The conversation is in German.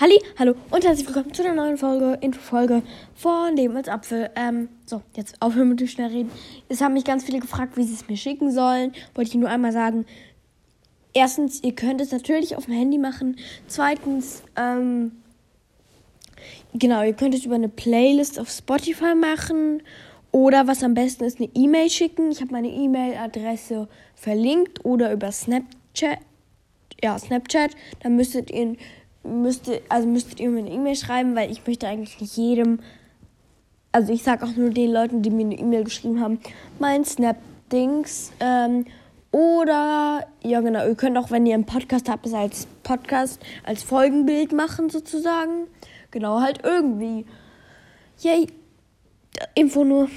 Halli, hallo und herzlich willkommen zu einer neuen Folge, Infofolge von Leben als Apfel. Ähm, so, jetzt aufhören mit dem schnell reden. Es haben mich ganz viele gefragt, wie sie es mir schicken sollen. Wollte ich nur einmal sagen. Erstens, ihr könnt es natürlich auf dem Handy machen. Zweitens, ähm, genau, ihr könnt es über eine Playlist auf Spotify machen. Oder was am besten ist, eine E-Mail schicken. Ich habe meine E-Mail-Adresse verlinkt oder über Snapchat. Ja, Snapchat. Dann müsstet ihr müsste, also müsstet ihr mir eine E-Mail schreiben, weil ich möchte eigentlich nicht jedem, also ich sage auch nur den Leuten, die mir eine E-Mail geschrieben haben, mein Snap-Dings. Ähm, oder, ja genau, ihr könnt auch, wenn ihr einen Podcast habt, es als Podcast, als Folgenbild machen sozusagen. Genau, halt irgendwie. Yay. Info nur.